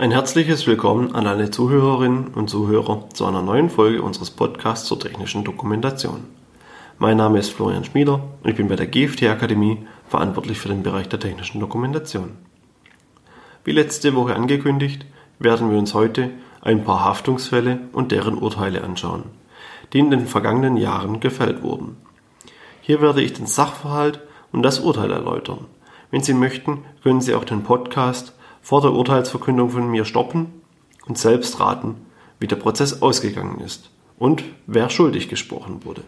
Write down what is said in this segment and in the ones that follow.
Ein herzliches Willkommen an alle Zuhörerinnen und Zuhörer zu einer neuen Folge unseres Podcasts zur technischen Dokumentation. Mein Name ist Florian Schmieder und ich bin bei der GFT Akademie verantwortlich für den Bereich der technischen Dokumentation. Wie letzte Woche angekündigt, werden wir uns heute ein paar Haftungsfälle und deren Urteile anschauen, die in den vergangenen Jahren gefällt wurden. Hier werde ich den Sachverhalt und das Urteil erläutern. Wenn Sie möchten, können Sie auch den Podcast vor der Urteilsverkündung von mir stoppen und selbst raten, wie der Prozess ausgegangen ist und wer schuldig gesprochen wurde.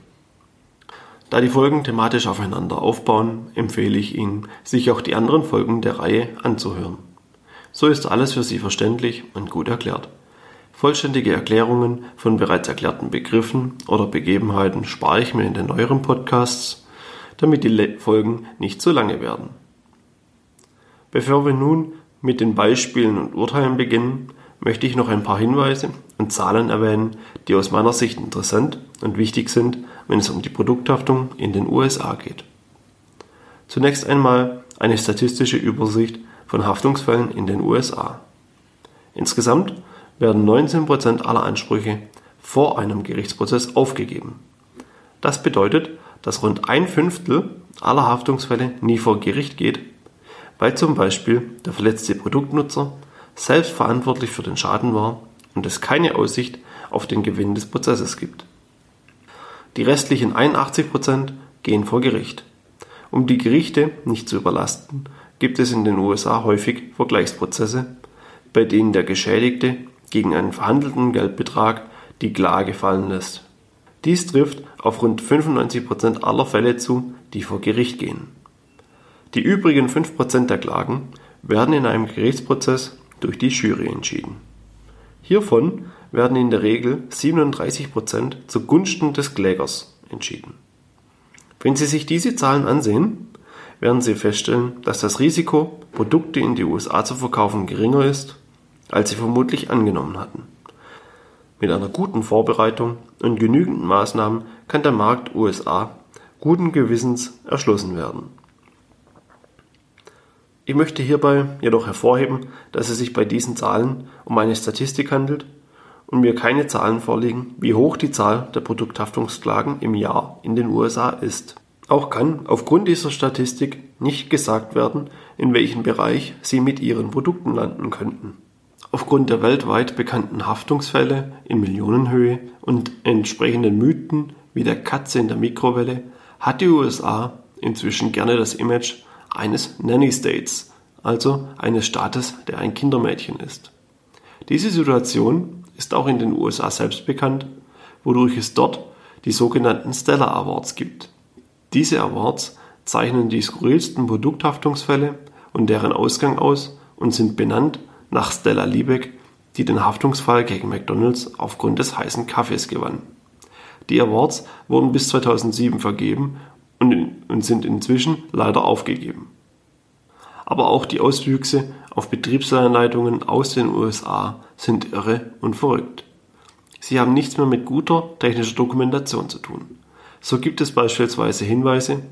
Da die Folgen thematisch aufeinander aufbauen, empfehle ich Ihnen, sich auch die anderen Folgen der Reihe anzuhören. So ist alles für Sie verständlich und gut erklärt. Vollständige Erklärungen von bereits erklärten Begriffen oder Begebenheiten spare ich mir in den neueren Podcasts, damit die Folgen nicht zu lange werden. Bevor wir nun mit den Beispielen und Urteilen beginnen, möchte ich noch ein paar Hinweise und Zahlen erwähnen, die aus meiner Sicht interessant und wichtig sind, wenn es um die Produkthaftung in den USA geht. Zunächst einmal eine statistische Übersicht von Haftungsfällen in den USA. Insgesamt werden 19% aller Ansprüche vor einem Gerichtsprozess aufgegeben. Das bedeutet, dass rund ein Fünftel aller Haftungsfälle nie vor Gericht geht weil zum Beispiel der verletzte Produktnutzer selbst verantwortlich für den Schaden war und es keine Aussicht auf den Gewinn des Prozesses gibt. Die restlichen 81% gehen vor Gericht. Um die Gerichte nicht zu überlasten, gibt es in den USA häufig Vergleichsprozesse, bei denen der Geschädigte gegen einen verhandelten Geldbetrag die Klage fallen lässt. Dies trifft auf rund 95% aller Fälle zu, die vor Gericht gehen. Die übrigen 5% der Klagen werden in einem Gerichtsprozess durch die Jury entschieden. Hiervon werden in der Regel 37% zugunsten des Klägers entschieden. Wenn Sie sich diese Zahlen ansehen, werden Sie feststellen, dass das Risiko, Produkte in die USA zu verkaufen, geringer ist, als Sie vermutlich angenommen hatten. Mit einer guten Vorbereitung und genügend Maßnahmen kann der Markt USA guten Gewissens erschlossen werden. Ich möchte hierbei jedoch hervorheben, dass es sich bei diesen Zahlen um eine Statistik handelt und mir keine Zahlen vorliegen, wie hoch die Zahl der Produkthaftungsklagen im Jahr in den USA ist. Auch kann aufgrund dieser Statistik nicht gesagt werden, in welchem Bereich Sie mit Ihren Produkten landen könnten. Aufgrund der weltweit bekannten Haftungsfälle in Millionenhöhe und entsprechenden Mythen wie der Katze in der Mikrowelle hat die USA inzwischen gerne das Image eines Nanny States, also eines Staates, der ein Kindermädchen ist. Diese Situation ist auch in den USA selbst bekannt, wodurch es dort die sogenannten Stella Awards gibt. Diese Awards zeichnen die skurrilsten Produkthaftungsfälle und deren Ausgang aus und sind benannt nach Stella Liebeck, die den Haftungsfall gegen McDonald's aufgrund des heißen Kaffees gewann. Die Awards wurden bis 2007 vergeben und, in, und sind inzwischen leider aufgegeben. Aber auch die Auswüchse auf Betriebsanleitungen aus den USA sind irre und verrückt. Sie haben nichts mehr mit guter technischer Dokumentation zu tun. So gibt es beispielsweise Hinweise,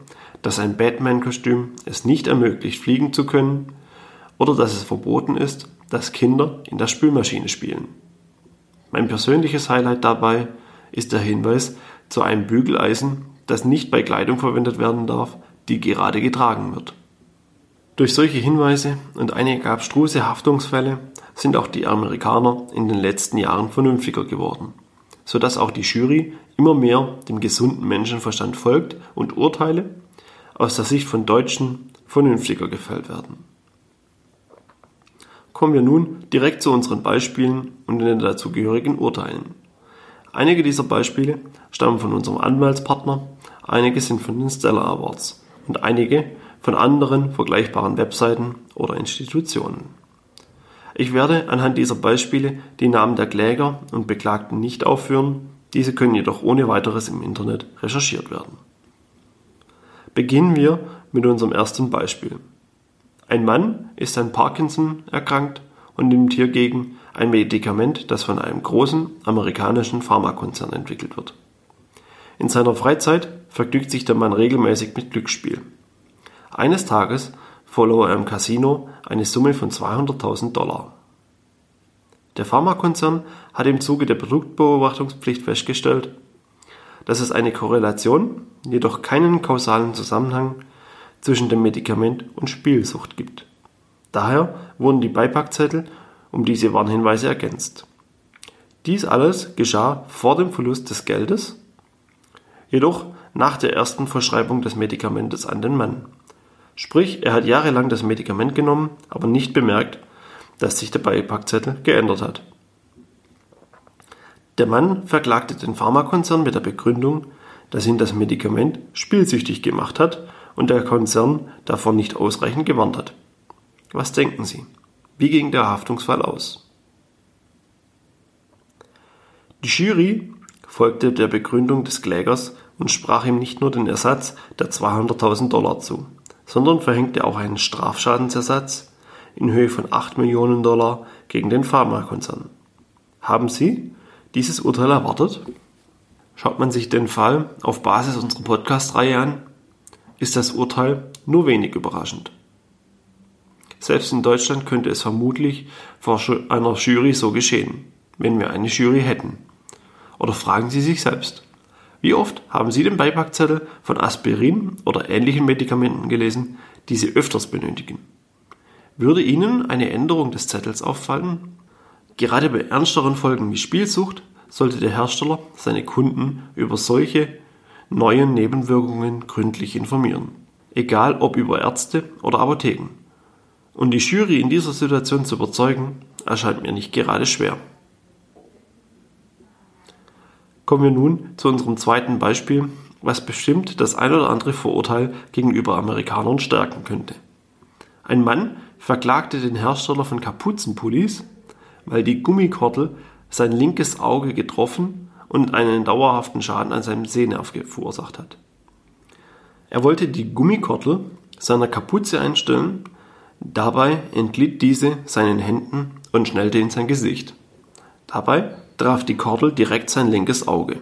dass ein Batman-Kostüm es nicht ermöglicht, fliegen zu können oder dass es verboten ist, dass Kinder in der Spülmaschine spielen. Mein persönliches Highlight dabei ist der Hinweis zu einem Bügeleisen, das nicht bei Kleidung verwendet werden darf, die gerade getragen wird. Durch solche Hinweise und einige abstruse Haftungsfälle sind auch die Amerikaner in den letzten Jahren vernünftiger geworden, sodass auch die Jury immer mehr dem gesunden Menschenverstand folgt und Urteile aus der Sicht von Deutschen vernünftiger gefällt werden. Kommen wir nun direkt zu unseren Beispielen und den dazugehörigen Urteilen. Einige dieser Beispiele stammen von unserem Anwaltspartner einige sind von den Stellar Awards und einige von anderen vergleichbaren Webseiten oder Institutionen. Ich werde anhand dieser Beispiele die Namen der Kläger und Beklagten nicht aufführen, diese können jedoch ohne weiteres im Internet recherchiert werden. Beginnen wir mit unserem ersten Beispiel. Ein Mann ist an Parkinson erkrankt und nimmt hiergegen ein Medikament, das von einem großen amerikanischen Pharmakonzern entwickelt wird. In seiner Freizeit vergnügt sich der Mann regelmäßig mit Glücksspiel. Eines Tages verlor er im Casino eine Summe von 200.000 Dollar. Der Pharmakonzern hat im Zuge der Produktbeobachtungspflicht festgestellt, dass es eine Korrelation, jedoch keinen kausalen Zusammenhang zwischen dem Medikament und Spielsucht gibt. Daher wurden die Beipackzettel um diese Warnhinweise ergänzt. Dies alles geschah vor dem Verlust des Geldes, jedoch nach der ersten Verschreibung des Medikamentes an den Mann. Sprich, er hat jahrelang das Medikament genommen, aber nicht bemerkt, dass sich der Beipackzettel geändert hat. Der Mann verklagte den Pharmakonzern mit der Begründung, dass ihn das Medikament spielsüchtig gemacht hat und der Konzern davon nicht ausreichend gewarnt hat. Was denken Sie? Wie ging der Haftungsfall aus? Die Jury folgte der Begründung des Klägers und sprach ihm nicht nur den Ersatz der 200.000 Dollar zu, sondern verhängte auch einen Strafschadensersatz in Höhe von 8 Millionen Dollar gegen den Pharmakonzern. Haben Sie dieses Urteil erwartet? Schaut man sich den Fall auf Basis unserer Podcast-Reihe an, ist das Urteil nur wenig überraschend. Selbst in Deutschland könnte es vermutlich vor einer Jury so geschehen, wenn wir eine Jury hätten. Oder fragen Sie sich selbst, wie oft haben Sie den Beipackzettel von Aspirin oder ähnlichen Medikamenten gelesen, die Sie öfters benötigen? Würde Ihnen eine Änderung des Zettels auffallen? Gerade bei ernsteren Folgen wie Spielsucht sollte der Hersteller seine Kunden über solche neuen Nebenwirkungen gründlich informieren. Egal ob über Ärzte oder Apotheken. Und die Jury in dieser Situation zu überzeugen, erscheint mir nicht gerade schwer. Kommen wir nun zu unserem zweiten Beispiel, was bestimmt das ein oder andere Vorurteil gegenüber Amerikanern stärken könnte. Ein Mann verklagte den Hersteller von Kapuzenpullis weil die Gummikordel sein linkes Auge getroffen und einen dauerhaften Schaden an seinem Sehnerv verursacht hat. Er wollte die Gummikordel seiner Kapuze einstellen, dabei entglitt diese seinen Händen und schnellte in sein Gesicht. Dabei traf die Kordel direkt sein linkes Auge.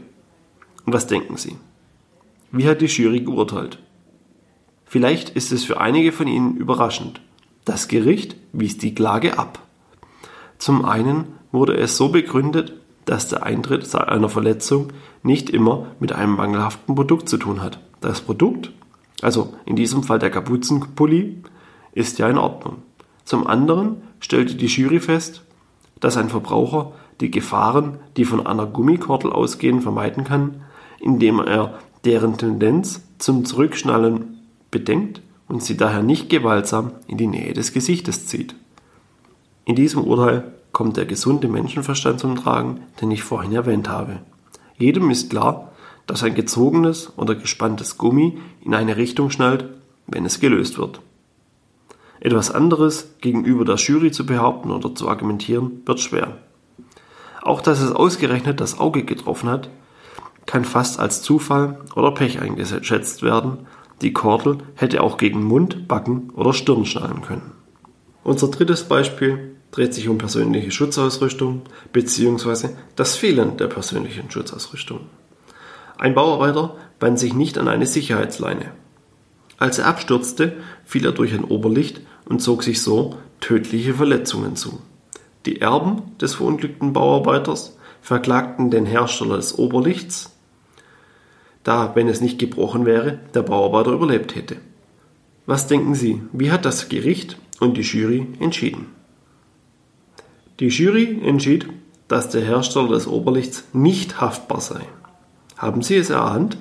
Was denken Sie? Wie hat die Jury geurteilt? Vielleicht ist es für einige von Ihnen überraschend. Das Gericht wies die Klage ab. Zum einen wurde es so begründet, dass der Eintritt einer Verletzung nicht immer mit einem mangelhaften Produkt zu tun hat. Das Produkt, also in diesem Fall der Kapuzenpulli, ist ja in Ordnung. Zum anderen stellte die Jury fest, dass ein Verbraucher die Gefahren, die von einer Gummikordel ausgehen, vermeiden kann, indem er deren Tendenz zum Zurückschnallen bedenkt und sie daher nicht gewaltsam in die Nähe des Gesichtes zieht. In diesem Urteil kommt der gesunde Menschenverstand zum Tragen, den ich vorhin erwähnt habe. Jedem ist klar, dass ein gezogenes oder gespanntes Gummi in eine Richtung schnallt, wenn es gelöst wird. Etwas anderes gegenüber der Jury zu behaupten oder zu argumentieren, wird schwer. Auch dass es ausgerechnet das Auge getroffen hat, kann fast als Zufall oder Pech eingeschätzt werden. Die Kordel hätte auch gegen Mund, Backen oder Stirn schnallen können. Unser drittes Beispiel dreht sich um persönliche Schutzausrüstung bzw. das Fehlen der persönlichen Schutzausrüstung. Ein Bauarbeiter band sich nicht an eine Sicherheitsleine. Als er abstürzte, fiel er durch ein Oberlicht und zog sich so tödliche Verletzungen zu. Die Erben des verunglückten Bauarbeiters verklagten den Hersteller des Oberlichts, da, wenn es nicht gebrochen wäre, der Bauarbeiter überlebt hätte. Was denken Sie, wie hat das Gericht und die Jury entschieden? Die Jury entschied, dass der Hersteller des Oberlichts nicht haftbar sei. Haben Sie es erahnt?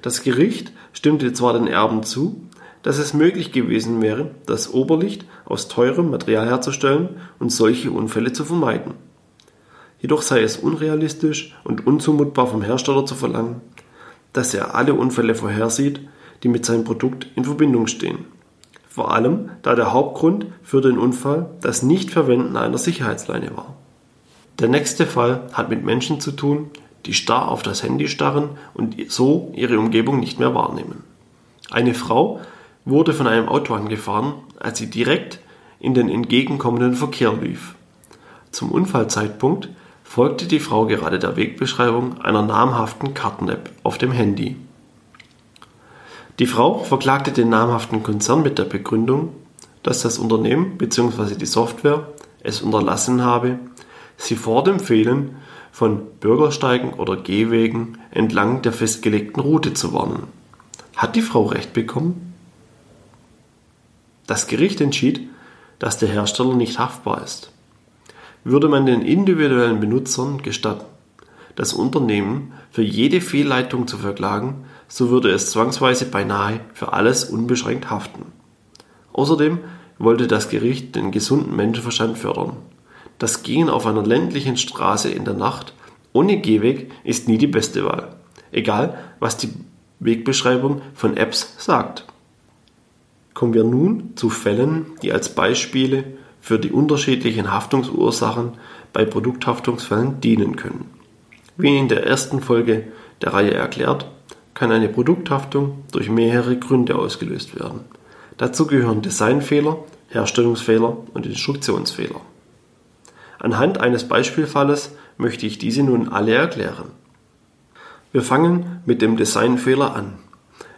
Das Gericht stimmte zwar den Erben zu, dass es möglich gewesen wäre, das Oberlicht aus teurem Material herzustellen und solche Unfälle zu vermeiden. Jedoch sei es unrealistisch und unzumutbar vom Hersteller zu verlangen, dass er alle Unfälle vorhersieht, die mit seinem Produkt in Verbindung stehen vor allem da der Hauptgrund für den Unfall das Nichtverwenden einer Sicherheitsleine war. Der nächste Fall hat mit Menschen zu tun, die starr auf das Handy starren und so ihre Umgebung nicht mehr wahrnehmen. Eine Frau wurde von einem Auto angefahren, als sie direkt in den entgegenkommenden Verkehr lief. Zum Unfallzeitpunkt folgte die Frau gerade der Wegbeschreibung einer namhaften Karten-App auf dem Handy. Die Frau verklagte den namhaften Konzern mit der Begründung, dass das Unternehmen bzw. die Software es unterlassen habe, sie vor dem Fehlen von Bürgersteigen oder Gehwegen entlang der festgelegten Route zu warnen. Hat die Frau Recht bekommen? Das Gericht entschied, dass der Hersteller nicht haftbar ist. Würde man den individuellen Benutzern gestatten, das Unternehmen für jede Fehlleitung zu verklagen, so würde es zwangsweise beinahe für alles unbeschränkt haften. Außerdem wollte das Gericht den gesunden Menschenverstand fördern. Das Gehen auf einer ländlichen Straße in der Nacht ohne Gehweg ist nie die beste Wahl, egal was die Wegbeschreibung von Apps sagt. Kommen wir nun zu Fällen, die als Beispiele für die unterschiedlichen Haftungsursachen bei Produkthaftungsfällen dienen können. Wie in der ersten Folge der Reihe erklärt, kann eine Produkthaftung durch mehrere Gründe ausgelöst werden. Dazu gehören Designfehler, Herstellungsfehler und Instruktionsfehler. Anhand eines Beispielfalles möchte ich diese nun alle erklären. Wir fangen mit dem Designfehler an.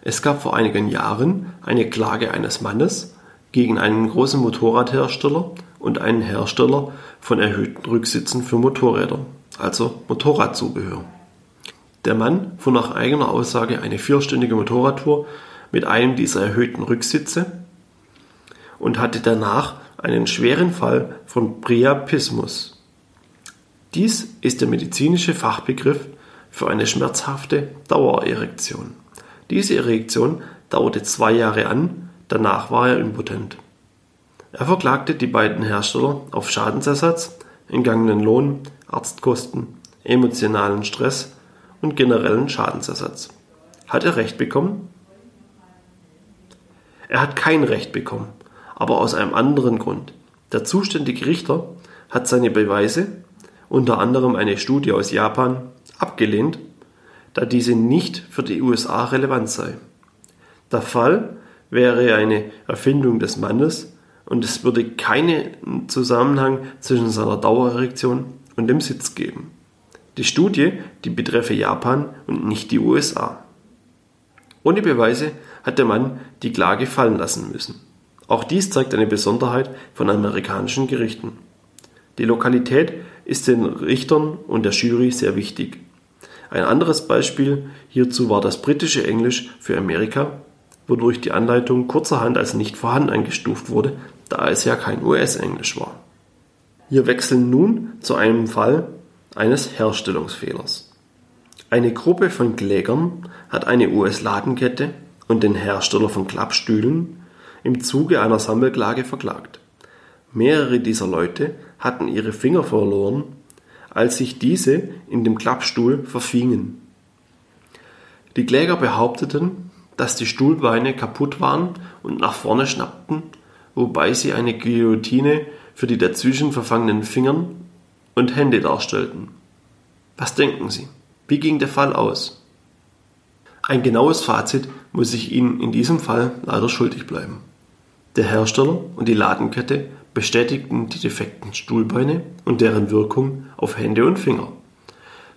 Es gab vor einigen Jahren eine Klage eines Mannes gegen einen großen Motorradhersteller und einen Hersteller von erhöhten Rücksitzen für Motorräder also Motorradzubehör. Der Mann fuhr nach eigener Aussage eine vierstündige Motorradtour mit einem dieser erhöhten Rücksitze und hatte danach einen schweren Fall von Priapismus. Dies ist der medizinische Fachbegriff für eine schmerzhafte Dauererektion. Diese Erektion dauerte zwei Jahre an, danach war er impotent. Er verklagte die beiden Hersteller auf Schadensersatz, entgangenen Lohn, Arztkosten, emotionalen Stress und generellen Schadensersatz. Hat er Recht bekommen? Er hat kein Recht bekommen, aber aus einem anderen Grund. Der zuständige Richter hat seine Beweise, unter anderem eine Studie aus Japan, abgelehnt, da diese nicht für die USA relevant sei. Der Fall wäre eine Erfindung des Mannes und es würde keinen Zusammenhang zwischen seiner Dauererektion und dem Sitz geben. Die Studie, die betreffe Japan und nicht die USA. Ohne Beweise hat der Mann die Klage fallen lassen müssen. Auch dies zeigt eine Besonderheit von amerikanischen Gerichten. Die Lokalität ist den Richtern und der Jury sehr wichtig. Ein anderes Beispiel hierzu war das britische Englisch für Amerika, wodurch die Anleitung kurzerhand als nicht vorhanden eingestuft wurde, da es ja kein US-Englisch war. Wir wechseln nun zu einem Fall eines Herstellungsfehlers. Eine Gruppe von Klägern hat eine US-Ladenkette und den Hersteller von Klappstühlen im Zuge einer Sammelklage verklagt. Mehrere dieser Leute hatten ihre Finger verloren, als sich diese in dem Klappstuhl verfingen. Die Kläger behaupteten, dass die Stuhlbeine kaputt waren und nach vorne schnappten, wobei sie eine Guillotine für die dazwischen verfangenen Fingern und Hände darstellten. Was denken Sie? Wie ging der Fall aus? Ein genaues Fazit muss ich Ihnen in diesem Fall leider schuldig bleiben. Der Hersteller und die Ladenkette bestätigten die defekten Stuhlbeine und deren Wirkung auf Hände und Finger.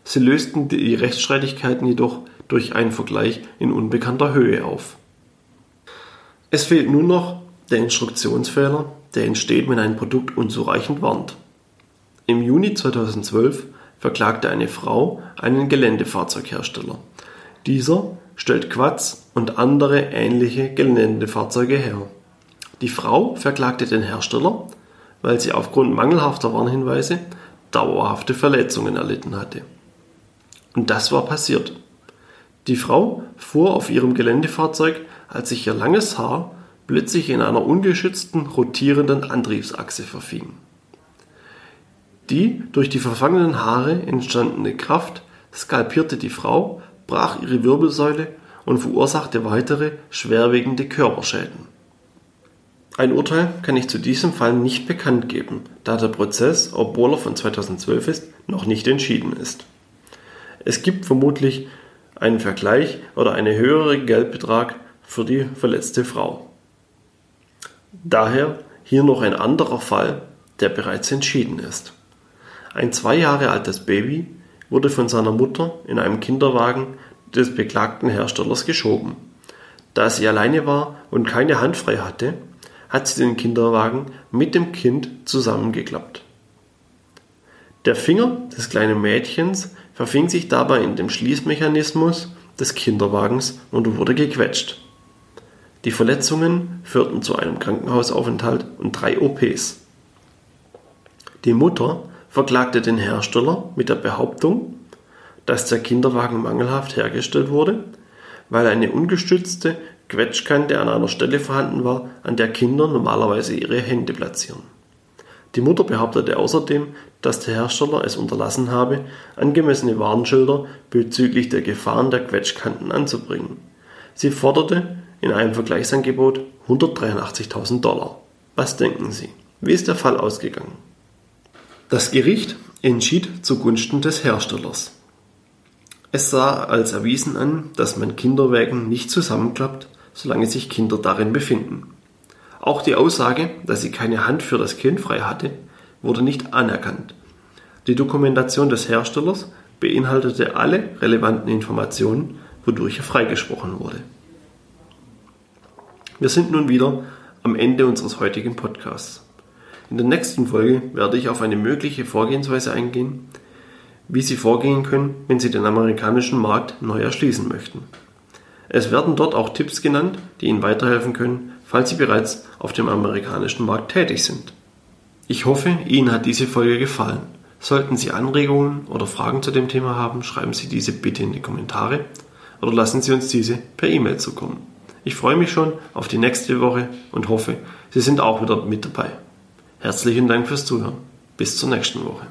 Sie lösten die Rechtsstreitigkeiten jedoch durch einen Vergleich in unbekannter Höhe auf. Es fehlt nun noch der Instruktionsfehler der entsteht, wenn ein Produkt unzureichend warnt. Im Juni 2012 verklagte eine Frau einen Geländefahrzeughersteller. Dieser stellt Quads und andere ähnliche Geländefahrzeuge her. Die Frau verklagte den Hersteller, weil sie aufgrund mangelhafter Warnhinweise dauerhafte Verletzungen erlitten hatte. Und das war passiert. Die Frau fuhr auf ihrem Geländefahrzeug, als sich ihr langes Haar plötzlich in einer ungeschützten rotierenden Antriebsachse verfing. Die durch die verfangenen Haare entstandene Kraft skalpierte die Frau, brach ihre Wirbelsäule und verursachte weitere schwerwiegende Körperschäden. Ein Urteil kann ich zu diesem Fall nicht bekannt geben, da der Prozess, obwohl er von 2012 ist, noch nicht entschieden ist. Es gibt vermutlich einen Vergleich oder einen höheren Geldbetrag für die verletzte Frau. Daher hier noch ein anderer Fall, der bereits entschieden ist. Ein zwei Jahre altes Baby wurde von seiner Mutter in einem Kinderwagen des beklagten Herstellers geschoben. Da sie alleine war und keine Hand frei hatte, hat sie den Kinderwagen mit dem Kind zusammengeklappt. Der Finger des kleinen Mädchens verfing sich dabei in dem Schließmechanismus des Kinderwagens und wurde gequetscht. Die Verletzungen führten zu einem Krankenhausaufenthalt und drei OPs. Die Mutter verklagte den Hersteller mit der Behauptung, dass der Kinderwagen mangelhaft hergestellt wurde, weil eine ungestützte Quetschkante an einer Stelle vorhanden war, an der Kinder normalerweise ihre Hände platzieren. Die Mutter behauptete außerdem, dass der Hersteller es unterlassen habe, angemessene Warnschilder bezüglich der Gefahren der Quetschkanten anzubringen. Sie forderte in einem Vergleichsangebot 183.000 Dollar. Was denken Sie? Wie ist der Fall ausgegangen? Das Gericht entschied zugunsten des Herstellers. Es sah als erwiesen an, dass man Kinderwägen nicht zusammenklappt, solange sich Kinder darin befinden. Auch die Aussage, dass sie keine Hand für das Kind frei hatte, wurde nicht anerkannt. Die Dokumentation des Herstellers beinhaltete alle relevanten Informationen, wodurch er freigesprochen wurde. Wir sind nun wieder am Ende unseres heutigen Podcasts. In der nächsten Folge werde ich auf eine mögliche Vorgehensweise eingehen, wie Sie vorgehen können, wenn Sie den amerikanischen Markt neu erschließen möchten. Es werden dort auch Tipps genannt, die Ihnen weiterhelfen können, falls Sie bereits auf dem amerikanischen Markt tätig sind. Ich hoffe, Ihnen hat diese Folge gefallen. Sollten Sie Anregungen oder Fragen zu dem Thema haben, schreiben Sie diese bitte in die Kommentare oder lassen Sie uns diese per E-Mail zukommen. Ich freue mich schon auf die nächste Woche und hoffe, Sie sind auch wieder mit dabei. Herzlichen Dank fürs Zuhören. Bis zur nächsten Woche.